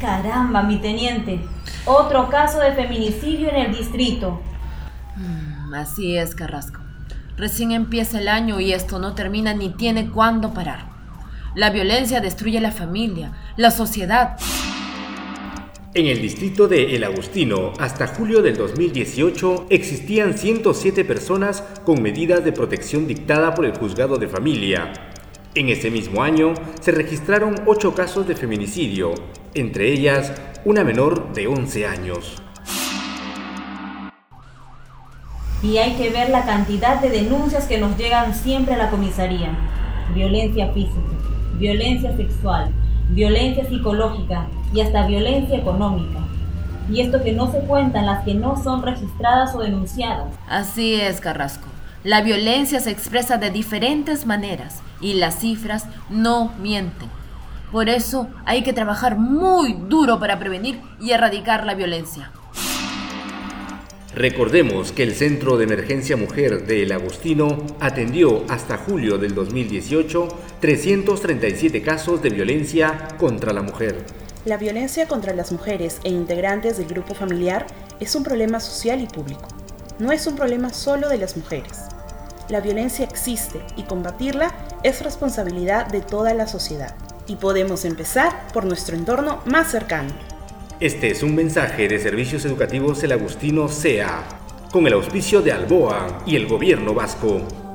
Caramba, mi teniente. Otro caso de feminicidio en el distrito. Mm, así es, Carrasco. Recién empieza el año y esto no termina ni tiene cuándo parar. La violencia destruye la familia, la sociedad. En el distrito de El Agustino, hasta julio del 2018, existían 107 personas con medidas de protección dictada por el juzgado de familia. En ese mismo año se registraron 8 casos de feminicidio, entre ellas una menor de 11 años. Y hay que ver la cantidad de denuncias que nos llegan siempre a la comisaría. Violencia física, violencia sexual, violencia psicológica y hasta violencia económica. Y esto que no se cuentan las que no son registradas o denunciadas. Así es, Carrasco. La violencia se expresa de diferentes maneras y las cifras no mienten. Por eso hay que trabajar muy duro para prevenir y erradicar la violencia. Recordemos que el Centro de Emergencia Mujer de El Agustino atendió hasta julio del 2018 337 casos de violencia contra la mujer. La violencia contra las mujeres e integrantes del grupo familiar es un problema social y público. No es un problema solo de las mujeres. La violencia existe y combatirla es responsabilidad de toda la sociedad. Y podemos empezar por nuestro entorno más cercano. Este es un mensaje de Servicios Educativos El Agustino SEA, con el auspicio de Alboa y el Gobierno Vasco.